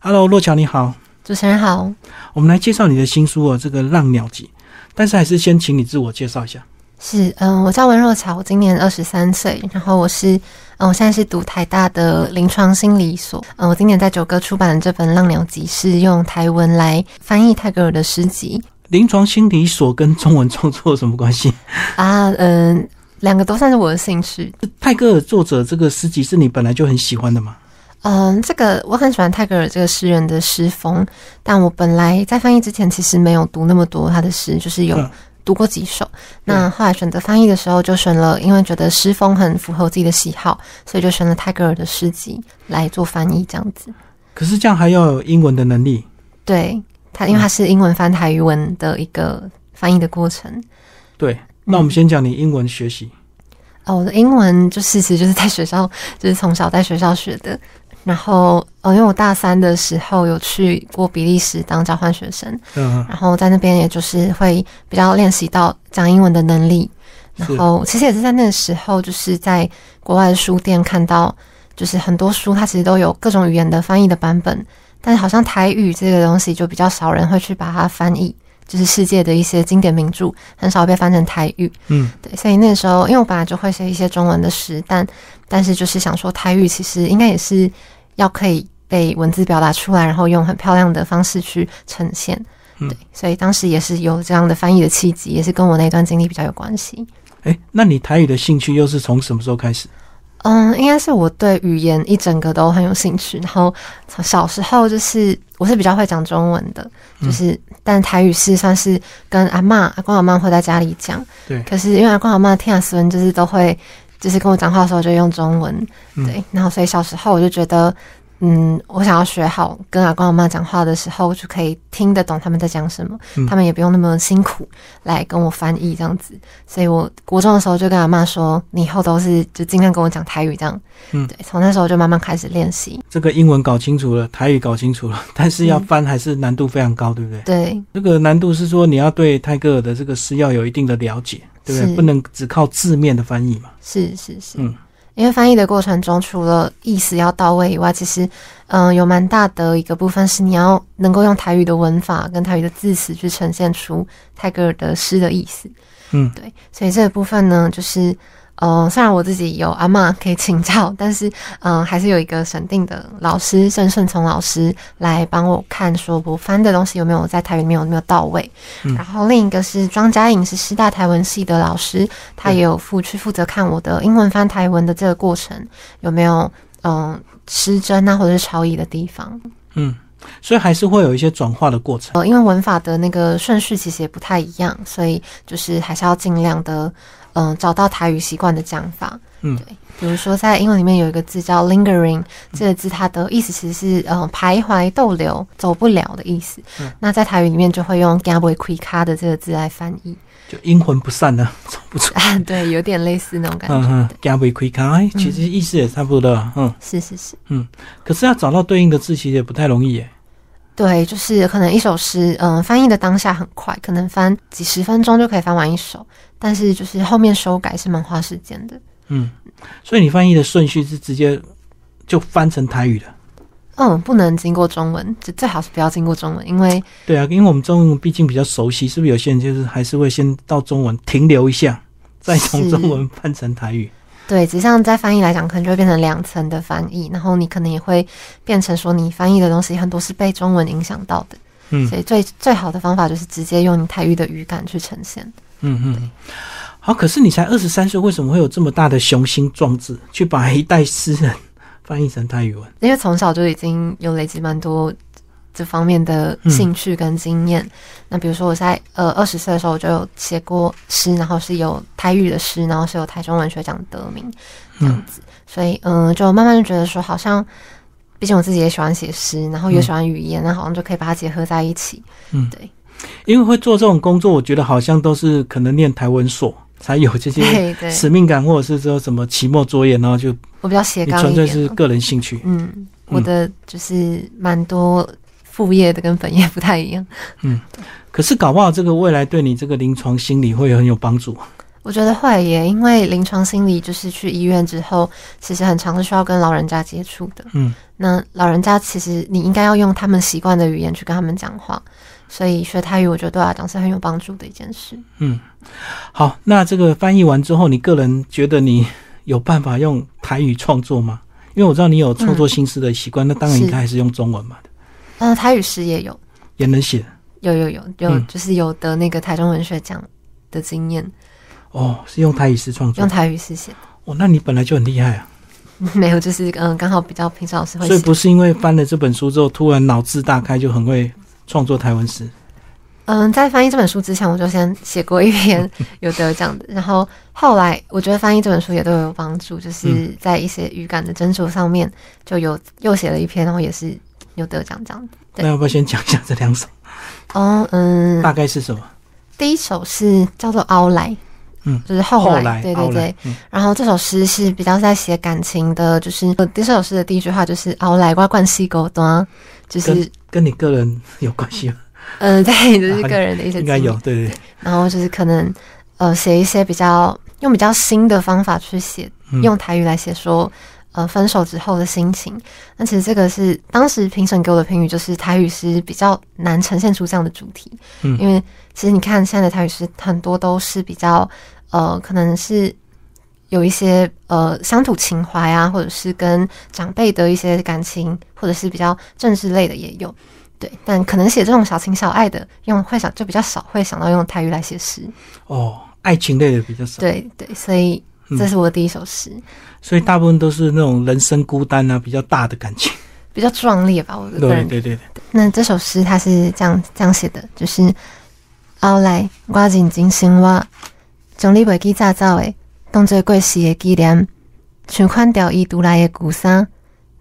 Hello，洛乔你好，主持人好。我们来介绍你的新书哦，这个《浪鸟集》。但是还是先请你自我介绍一下。是，嗯，我叫文若乔，我今年二十三岁，然后我是，嗯，我现在是读台大的临床心理所。嗯，我今年在九歌出版的这本《浪鸟集》是用台文来翻译泰戈尔的诗集。临床心理所跟中文创作有什么关系？啊，嗯，两个都算是我的兴趣。泰戈尔作者这个诗集是你本来就很喜欢的吗？嗯，这个我很喜欢泰戈尔这个诗人的诗风，但我本来在翻译之前其实没有读那么多他的诗，就是有读过几首。那后来选择翻译的时候，就选了，因为觉得诗风很符合自己的喜好，所以就选了泰戈尔的诗集来做翻译，这样子。可是这样还要有英文的能力？对他，因为他是英文翻台语文的一个翻译的过程。对，那我们先讲你英文学习。哦，我的英文就其实就是在学校，就是从小在学校学的。然后，呃，因为我大三的时候有去过比利时当交换学生，嗯，然后在那边也就是会比较练习到讲英文的能力。然后，其实也是在那个时候，就是在国外的书店看到，就是很多书它其实都有各种语言的翻译的版本，但是好像台语这个东西就比较少人会去把它翻译，就是世界的一些经典名著很少被翻成台语。嗯，对，所以那个时候，因为我本来就会写一些中文的诗，但但是就是想说台语其实应该也是。要可以被文字表达出来，然后用很漂亮的方式去呈现，对，所以当时也是有这样的翻译的契机，也是跟我那段经历比较有关系。哎，那你台语的兴趣又是从什么时候开始？嗯，应该是我对语言一整个都很有兴趣，然后从小时候就是我是比较会讲中文的，就是但台语是算是跟阿妈、阿公、阿妈会在家里讲，对，可是因为阿公阿妈听阿孙就是都会。就是跟我讲话的时候就用中文，对，然后所以小时候我就觉得，嗯，我想要学好跟阿公阿妈讲话的时候就可以听得懂他们在讲什么，他们也不用那么辛苦来跟我翻译这样子，所以我国中的时候就跟阿妈说，你以后都是就尽量跟我讲台语这样，嗯，对，从那时候就慢慢开始练习。这个英文搞清楚了，台语搞清楚了，但是要翻还是难度非常高，对不对？对，这个难度是说你要对泰戈尔的这个诗要有一定的了解。对，不能只靠字面的翻译嘛。是是是，嗯，因为翻译的过程中，除了意思要到位以外，其实，嗯，有蛮大的一个部分是你要能够用台语的文法跟台语的字词去呈现出泰戈尔的诗的意思。嗯，对，所以这个部分呢，就是。嗯，虽然我自己有阿妈可以请教，但是嗯，还是有一个审定的老师郑顺从老师来帮我看，说我翻的东西有没有在台语里面有没有到位。然后另一个是庄嘉颖，是师大台文系的老师，他也有负去负责看我的英文翻台文的这个过程有没有嗯失真啊，或者是超译的地方。嗯，所以还是会有一些转化的过程。呃，因为文法的那个顺序其实也不太一样，所以就是还是要尽量的。嗯，找到台语习惯的讲法，嗯，对，比如说在英文里面有一个字叫 lingering，这个字它的意思其实是嗯徘徊逗留、走不了的意思。那在台语里面就会用 gabby quick 的这个字来翻译，就阴魂不散呢 走不出。对，有点类似那种感觉。嗯嗯，gabby quick 其实意思也差不多。嗯，是是是。嗯，可是要找到对应的字其实也不太容易耶。对，就是可能一首诗，嗯，翻译的当下很快，可能翻几十分钟就可以翻完一首。但是就是后面修改是蛮花时间的，嗯，所以你翻译的顺序是直接就翻成台语的，嗯，不能经过中文，就最好是不要经过中文，因为对啊，因为我们中文毕竟比较熟悉，是不是有些人就是还是会先到中文停留一下，再从中文翻成台语？对，只像在翻译来讲，可能就会变成两层的翻译，然后你可能也会变成说你翻译的东西很多是被中文影响到的，嗯，所以最最好的方法就是直接用你台语的语感去呈现。嗯嗯，好，可是你才二十三岁，为什么会有这么大的雄心壮志，去把一代诗人翻译成泰语文？因为从小就已经有累积蛮多这方面的兴趣跟经验。那比如说我在呃二十岁的时候我就有写过诗，然后是有台语的诗，然后是有台中文学奖得名这样子，所以嗯，就慢慢就觉得说，好像毕竟我自己也喜欢写诗，然后也喜欢语言，那好像就可以把它结合在一起。嗯，对。因为会做这种工作，我觉得好像都是可能念台文所才有这些使命感，或者是说什么期末作业，然后就我比较斜杠纯粹是个人兴趣。嗯，我的就是蛮多副业的，跟本业不太一样。嗯，可是搞不好这个未来对你这个临床心理会很有帮助。我觉得会耶，因为临床心理就是去医院之后，其实很常是需要跟老人家接触的。嗯，那老人家其实你应该要用他们习惯的语言去跟他们讲话，所以学台语我觉得对我来讲是很有帮助的一件事。嗯，好，那这个翻译完之后，你个人觉得你有办法用台语创作吗？因为我知道你有创作新诗的习惯，那当然应该还是用中文嘛。嗯，台语诗也有，也能写。有有有有，就是有得那个台中文学奖的经验。哦，是用台语诗创作，用台语诗写。哦，那你本来就很厉害啊。没有，就是嗯，刚好比较平常老师会。所以不是因为翻了这本书之后突然脑子大开就很会创作台文诗。嗯，在翻译这本书之前，我就先写过一篇 有得奖的，然后后来我觉得翻译这本书也都有帮助，就是在一些语感的斟酌上面就有又写了一篇，然后也是有得奖这样子那要不要先讲一下这两首？哦，嗯，大概是什么？第一首是叫做《凹来》。嗯，就是后来，对对对。然后这首诗是比较在写感情的，就是第这首诗的第一句话就是“熬来瓜冠西狗端”，就是跟你个人有关系吗？嗯，对，就是个人的一些应该有，对对。然后就是可能呃写一些比较用比较新的方法去写，用台语来写说呃分手之后的心情。那其实这个是当时评审给我的评语，就是台语诗比较难呈现出这样的主题，嗯，因为其实你看现在的台语诗很多都是比较。呃，可能是有一些呃乡土情怀啊，或者是跟长辈的一些感情，或者是比较政治类的也有，对。但可能写这种小情小爱的，用会想就比较少会想到用台语来写诗。哦，爱情类的比较少。对对，所以这是我第一首诗。所以大部分都是那种人生孤单啊，比较大的感情，比较壮烈吧。我对对对。那这首诗它是这样这样写的，就是后来我认真生活。将你袂记早早的当做过时的纪念，像款掉伊独来的旧衫，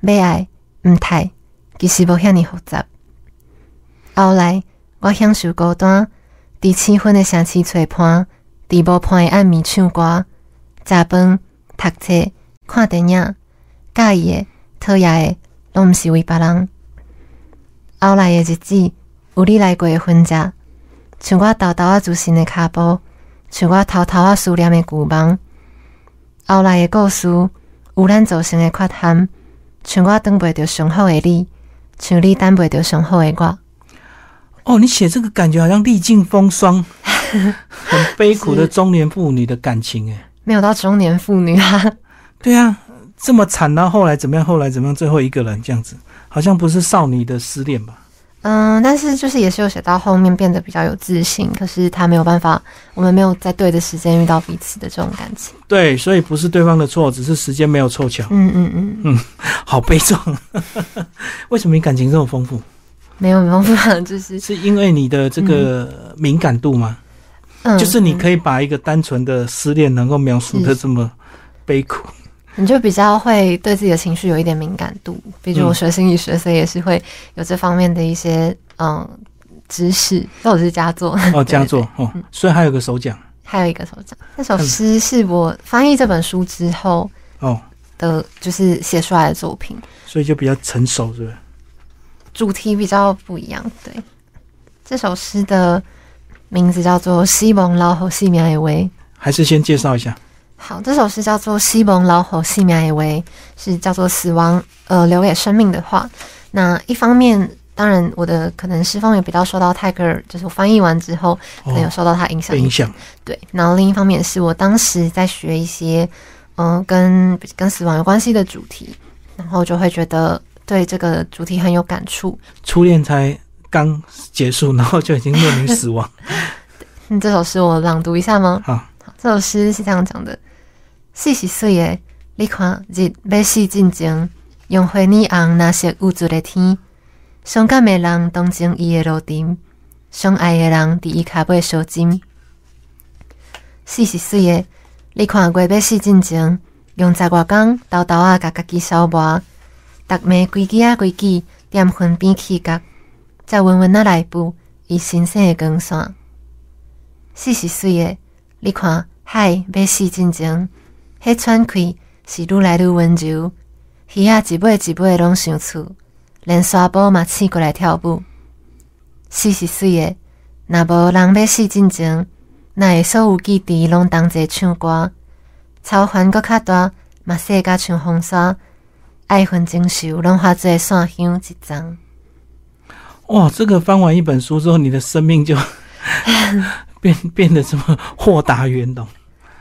要爱毋太，其实无遐尼复杂。后来我享受孤单，伫青昏的城市吹伴，伫无伴的暗暝唱歌，食饭、读册、看电影，介意的、讨厌的，拢毋是为别人。后来的日子，有你来过的婚嫁，像我豆豆啊自信的骹步。像我偷偷啊思念的旧梦，后来的故事有咱造成的缺陷，像我等不着上好的你，像你等不着上好的我。哦，你写这个感觉好像历尽风霜，很悲苦的中年妇女的感情，哎，没有到中年妇女啊。对啊，这么惨，到后来怎么样？后来怎么样？最后一个人这样子，好像不是少女的失恋吧？嗯，但是就是也是有写到后面变得比较有自信，可是他没有办法，我们没有在对的时间遇到彼此的这种感情。对，所以不是对方的错，只是时间没有凑巧。嗯嗯嗯嗯，好悲壮。为什么你感情这么丰富？没有丰富，就是是因为你的这个敏感度吗？嗯，就是你可以把一个单纯的失恋能够描述的这么悲苦。你就比较会对自己的情绪有一点敏感度，比如我学心理学，所以也是会有这方面的一些嗯知识，那我是佳作哦，佳作哦，所以还有个手奖，还有一个手奖。那首诗是我翻译这本书之后哦的，就是写出来的作品，所以就比较成熟，是不是？主题比较不一样，对。这首诗的名字叫做《西蒙老和西米埃维》，还是先介绍一下。好，这首诗叫做《西蒙老吼西米埃维》，是叫做死亡，呃，留给生命的话。那一方面，当然我的可能诗风也比较受到泰戈尔，就是我翻译完之后，可能有受到他影响。影响。对。然后另一方面是我当时在学一些，嗯，跟跟死亡有关系的主题，然后就会觉得对这个主题很有感触。初恋才刚结束，然后就已经面临死亡。你这首诗我朗读一下吗？好。这首诗是这样讲的。四十岁的，你看日要死进前，用灰泥红那些无助的天，伤感的人同情伊的路程，相爱的人伫伊脚尾烧金。四十岁的，你看月要死进前，用十外工偷偷啊甲家己消磨，逐暝规矩啊规矩，踮云边起角，才稳稳啊来步，伊新生的光线。四十岁的，你看海要死进前。迄喘气是愈来愈温柔，鱼仔一尾一尾拢想厝，连沙波嘛醒过来跳舞。四十岁的，若无人要死进前，那会所有基地拢同齐唱歌，超环搁较大，嘛细甲像风沙，爱恨情仇拢化做线香一张。哇，这个翻完一本书之后，你的生命就 变变得这么豁达圆融。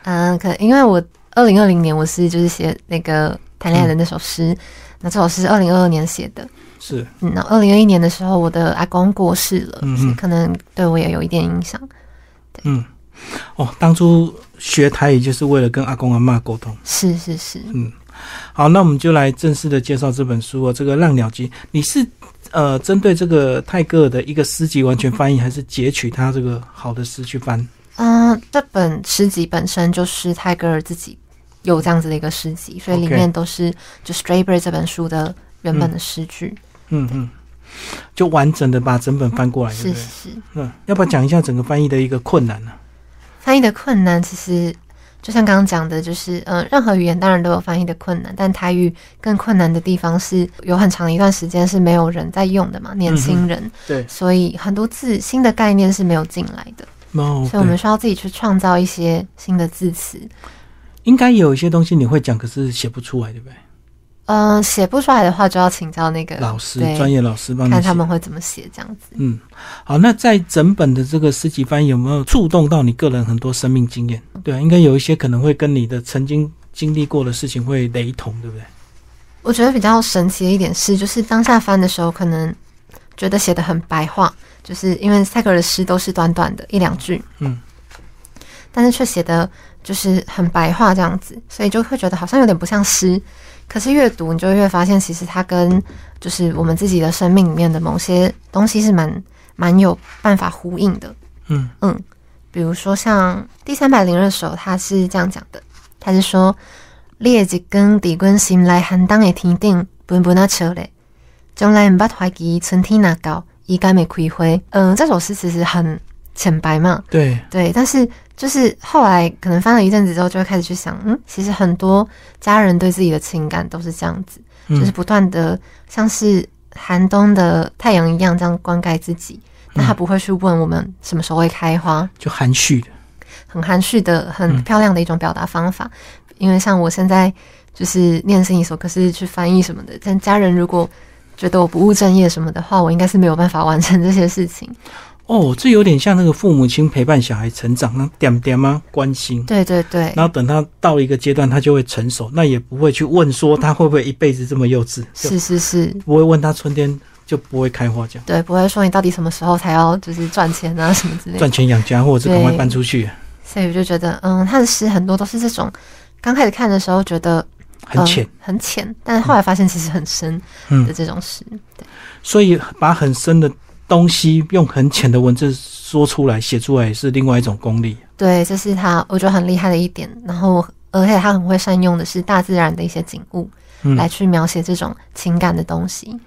嗯，可因为我二零二零年我是就是写那个谈恋爱的那首诗，那这首诗是二零二二年写的。是，嗯，那二零二一年的时候，我的阿公过世了，嗯可能对我也有一点影响。嗯，哦，当初学台语就是为了跟阿公阿妈沟通。是是是，嗯，好，那我们就来正式的介绍这本书哦。这个《浪鸟集》，你是呃针对这个泰戈尔的一个诗集完全翻译，还是截取他这个好的诗去翻？嗯，这本诗集本身就是泰戈尔自己有这样子的一个诗集，所以里面都是就《Stray Bird》这本书的原本的诗句。嗯嗯，就完整的把整本翻过来，是是。嗯，要不要讲一下整个翻译的一个困难呢？翻译的困难其实就像刚刚讲的，就是嗯，任何语言当然都有翻译的困难，但台语更困难的地方是有很长一段时间是没有人在用的嘛，年轻人。对，所以很多字新的概念是没有进来的，所以我们需要自己去创造一些新的字词。应该有一些东西你会讲，可是写不出来，对不对？嗯，写不出来的话，就要请教那个老师，专业老师帮你看他们会怎么写这样子。嗯，好，那在整本的这个诗集翻译有没有触动到你个人很多生命经验？对啊，应该有一些可能会跟你的曾经经历过的事情会雷同，对不对？我觉得比较神奇的一点是，就是当下翻的时候，可能觉得写的很白话，就是因为赛格尔的诗都是短短的一两句，嗯，但是却写的就是很白话这样子，所以就会觉得好像有点不像诗。可是越读，你就越发现，其实它跟就是我们自己的生命里面的某些东西是蛮蛮有办法呼应的。嗯嗯，比如说像第三百零二首，它是这样讲的，它是说：列一根地根心来寒当的天顶，本本那车嘞，将来唔捌怀疑春天那高，伊该没开花。嗯，这首诗其实很浅白嘛。对对，但是。就是后来可能翻了一阵子之后，就会开始去想，嗯，其实很多家人对自己的情感都是这样子，就是不断的像是寒冬的太阳一样这样灌溉自己，那他不会去问我们什么时候会开花，就含蓄的，很含蓄的，很漂亮的一种表达方法。因为像我现在就是念心理所，可是去翻译什么的，但家人如果觉得我不务正业什么的话，我应该是没有办法完成这些事情。哦，这有点像那个父母亲陪伴小孩成长，那点点吗？关心。对对对。然后等他到一个阶段，他就会成熟，那也不会去问说他会不会一辈子这么幼稚。是是是。不会问他春天就不会开花这样。对，不会说你到底什么时候才要就是赚钱啊什么之类。赚钱养家，或者是赶快搬出去。所以我就觉得，嗯，他的诗很多都是这种，刚开始看的时候觉得很浅，很浅，但是后来发现其实很深的这种诗。对。所以把很深的。东西用很浅的文字说出来、写出来，也是另外一种功力。对，这是他我觉得很厉害的一点。然后，而且他很会善用的是大自然的一些景物，来去描写这种情感的东西。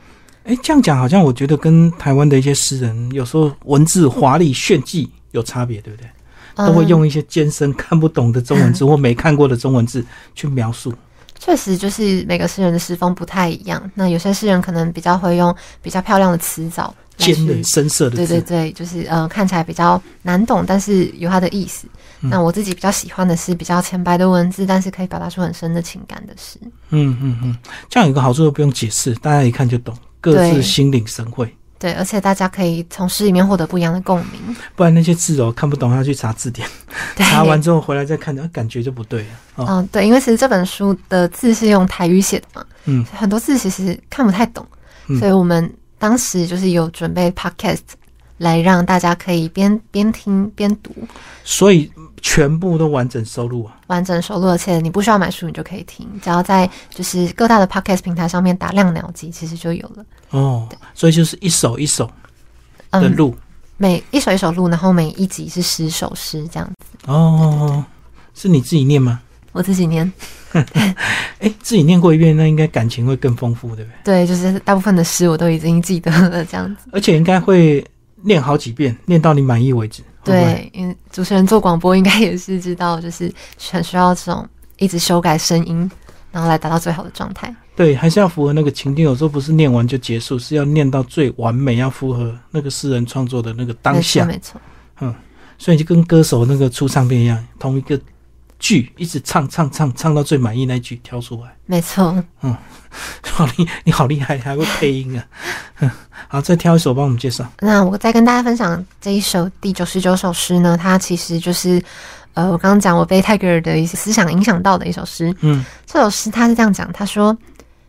哎，这样讲好像我觉得跟台湾的一些诗人有时候文字华丽炫技有差别，对不对？都会用一些艰深看不懂的中文字或没看过的中文字去描述。确实，就是每个诗人的诗风不太一样。那有些诗人可能比较会用比较漂亮的词藻。尖的、深色的，对对对，就是呃，看起来比较难懂，但是有它的意思。那我自己比较喜欢的是比较浅白的文字，但是可以表达出很深的情感的诗。嗯嗯嗯，这样有个好处，不用解释，大家一看就懂，各自心领神会。对，而且大家可以从诗里面获得不一样的共鸣。不然那些字哦看不懂，要去查字典，查完之后回来再看，感觉就不对了。嗯，对，因为其实这本书的字是用台语写的嘛，嗯，很多字其实看不太懂，所以我们。当时就是有准备 podcast 来让大家可以边边听边读，所以全部都完整收录啊，完整收录，而且你不需要买书，你就可以听，只要在就是各大的 podcast 平台上面打量鸟集，其实就有了。哦，所以就是一首一首的录，每一首一首录，然后每一集是十首诗这样子。哦，是你自己念吗？我自己念。哎，自己念过一遍，那应该感情会更丰富，对不对？对，就是大部分的诗我都已经记得了，这样子。而且应该会念好几遍，念到你满意为止。对，因为主持人做广播应该也是知道，就是很需要这种一直修改声音，然后来达到最好的状态。对，还是要符合那个情境。有时候不是念完就结束，是要念到最完美，要符合那个诗人创作的那个当下。没错。嗯，所以就跟歌手那个出唱片一样，同一个句一直唱唱唱唱到最满意那句挑出来。没错，嗯，好厉，你好厉害，还会配音啊。好，再挑一首帮我们介绍。那我再跟大家分享这一首第九十九首诗呢，它其实就是呃，我刚刚讲我被泰戈尔的一些思想影响到的一首诗。嗯，这首诗他是这样讲，他说：“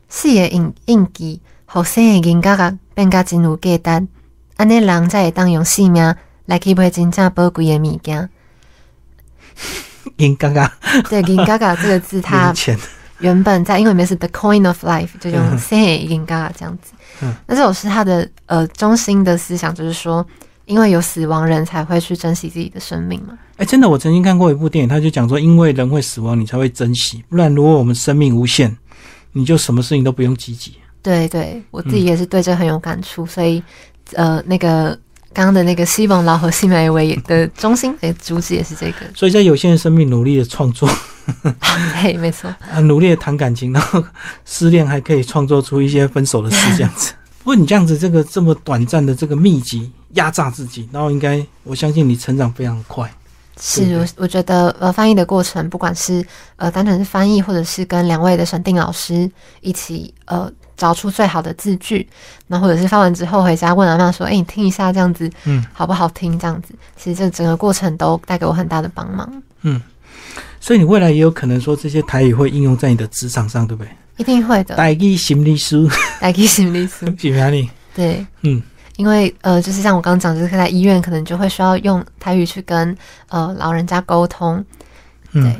四野印印记，后生的人家个变加真有价值，安尼人才会当用性命来去买真正宝贵的物件。” 银嘎嘎，对，银嘎嘎 这个字，它原本在英文里面是 the coin of life，就用 say 银嘎嘎这样子。嗯，那这首诗它的呃中心的思想就是说，因为有死亡，人才会去珍惜自己的生命嘛。哎，真的，我曾经看过一部电影，他就讲说，因为人会死亡，你才会珍惜，不然如果我们生命无限，你就什么事情都不用积极。对对，我自己也是对这很有感触，所以呃那个。刚刚的那个希望老和西梅维的中心诶主旨也是这个，所以在有限的生命努力的创作，对，没错，啊，努力的谈感情，然后失恋还可以创作出一些分手的事，这样子。不过你这样子，这个这么短暂的这个秘籍压榨自己，然后应该我相信你成长非常快。是，我我觉得呃，翻译的过程，不管是呃单纯是翻译，或者是跟两位的审定老师一起呃。找出最好的字句，那或者是发完之后回家问阿妈说：“哎，你听一下，这样子，嗯，好不好听？这样子，其实这整个过程都带给我很大的帮忙。嗯，所以你未来也有可能说这些台语会应用在你的职场上，对不对？一定会的。台语心理书，台语心理书，喜欢你。对，嗯，因为呃，就是像我刚刚讲，就是在医院可能就会需要用台语去跟呃老人家沟通。对，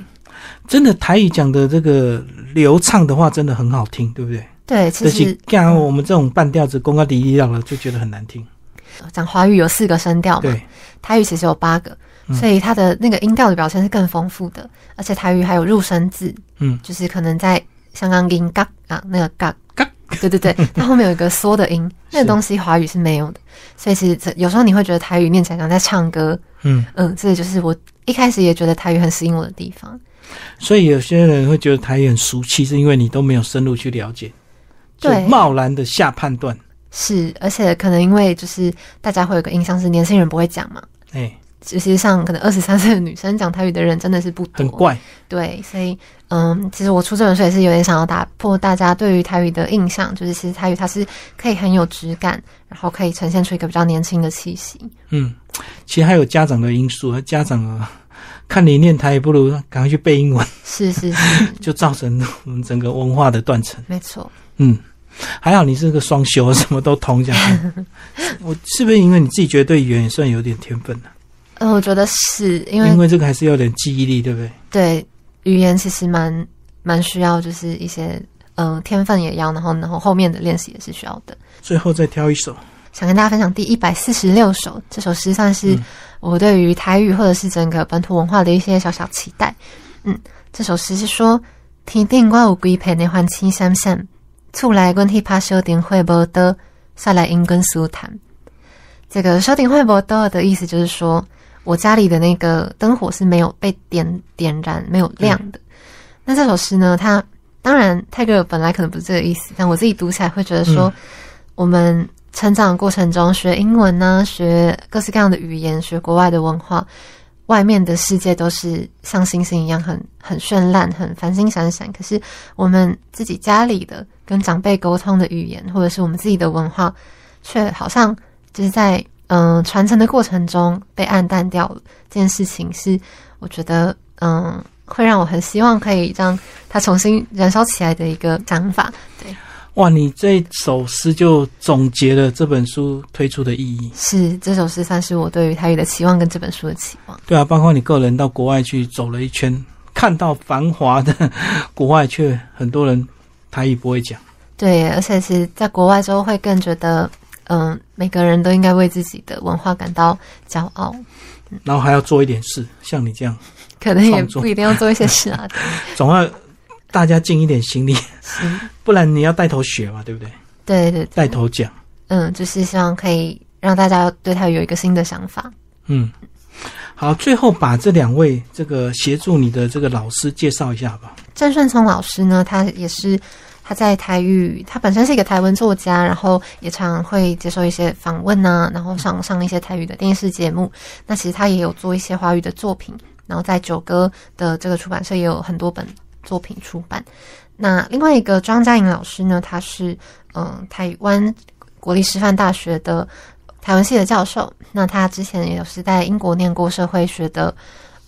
真的台语讲的这个流畅的话，真的很好听，对不对？对，其实像我们这种半调子、公高低调的，就觉得很难听。讲华语有四个声调嘛，对，台语其实有八个，所以它的那个音调的表现是更丰富的。而且台语还有入声字，嗯，就是可能在香港音嘎啊那个嘎嘎，对对对，它后面有一个缩的音，那个东西华语是没有的。所以其实有时候你会觉得台语念起来像在唱歌，嗯嗯，这就是我一开始也觉得台语很吸引我的地方。所以有些人会觉得台语很俗气，是因为你都没有深入去了解。对，贸然的下判断。是，而且可能因为就是大家会有个印象是年轻人不会讲嘛，哎，其实上可能二十三岁的女生讲台语的人真的是不多，很怪，对，所以嗯，其实我出这本书也是有点想要打破大家对于台语的印象，就是其实台语它是可以很有质感，然后可以呈现出一个比较年轻的气息。嗯，其实还有家长的因素，家长啊，看你念台语不如赶快去背英文，是是是，就造成我们整个文化的断层。没错，嗯。还好你是个双修，什么都通这样。我是不是因为你自己觉得对语言也算有点天分呢？嗯，我觉得是因为因为这个还是有点记忆力，对不对？对，语言其实蛮蛮需要，就是一些嗯天分也要，然后然后后面的练习也是需要的。最后再挑一首，想跟大家分享第一百四十六首。这首诗算是我对于台语或者是整个本土文化的一些小小期待。嗯，这首诗是说：天顶我有几片的欢庆闪闪。出来，阮去拍小顶会无多，再来因跟苏谈。这个小顶会无多的意思就是说，我家里的那个灯火是没有被点点燃、没有亮的。那这首诗呢？它当然泰戈尔本来可能不是这个意思，但我自己读起来会觉得说，我们成长过程中学英文呢，学各式各样的语言，学国外的文化。外面的世界都是像星星一样很很绚烂、很繁星闪闪，可是我们自己家里的跟长辈沟通的语言，或者是我们自己的文化，却好像就是在嗯传承的过程中被暗淡掉了。这件事情是我觉得嗯会让我很希望可以让它重新燃烧起来的一个想法。对。哇，你这首诗就总结了这本书推出的意义。是这首诗算是我对于台语的期望跟这本书的期望。对啊，包括你个人到国外去走了一圈，看到繁华的国外，却很多人台语不会讲。对，而且是在国外之后会更觉得，嗯，每个人都应该为自己的文化感到骄傲。然后还要做一点事，像你这样，可能也不一定要做一些事啊。总要。大家尽一点心力，不然你要带头学嘛，对不对？对对，带头讲。嗯，就是希望可以让大家对他有一个新的想法。嗯，好，最后把这两位这个协助你的这个老师介绍一下吧。郑顺聪老师呢，他也是他在台语，他本身是一个台湾作家，然后也常会接受一些访问啊，然后上上一些台语的电视节目。那其实他也有做一些华语的作品，然后在九歌的这个出版社也有很多本作品出版。那另外一个庄嘉颖老师呢，他是嗯台湾国立师范大学的台湾系的教授。那他之前也是在英国念过社会学的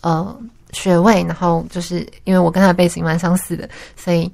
呃学位，然后就是因为我跟他的背景蛮相似的，所以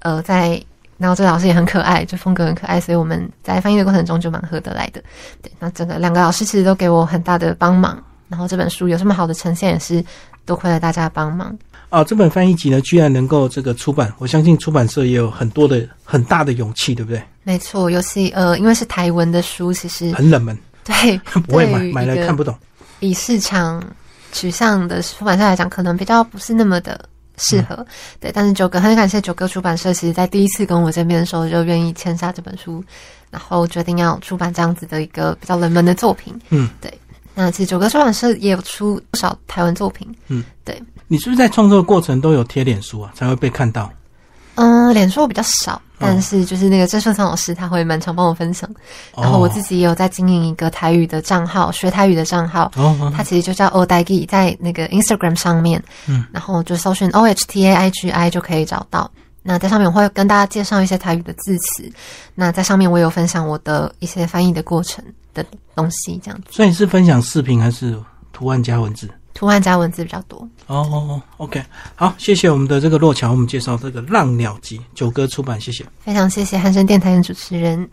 呃在然后这个老师也很可爱，就风格很可爱，所以我们在翻译的过程中就蛮合得来的。对，那整个两个老师其实都给我很大的帮忙，然后这本书有这么好的呈现，也是多亏了大家帮忙。啊，这本翻译集呢，居然能够这个出版，我相信出版社也有很多的很大的勇气，对不对？没错，尤其呃，因为是台文的书，其实很冷门，对，不会买，买了看不懂。以市场取向的出版社来讲，可能比较不是那么的适合。对，但是九哥很感谢九哥出版社，其实在第一次跟我见面的时候，就愿意签下这本书，然后决定要出版这样子的一个比较冷门的作品。嗯，对。那其实九歌出版社也有出不少台湾作品。嗯，对。你是不是在创作过程都有贴脸书啊，才会被看到？嗯，脸书我比较少，但是就是那个郑秀昌老师他会蛮常帮我分享。然后我自己也有在经营一个台语的账号，学台语的账号。哦，它其实就叫 O 代 G，在那个 Instagram 上面。嗯，然后就搜寻 O H T A I G I 就可以找到。那在上面我会跟大家介绍一些台语的字词。那在上面我有分享我的一些翻译的过程的东西，这样子。所以你是分享视频还是图案加文字？图案加文字比较多。哦哦哦，OK，好，谢谢我们的这个洛桥，我们介绍这个《浪鸟集》九歌出版，谢谢。非常谢谢汉声电台的主持人。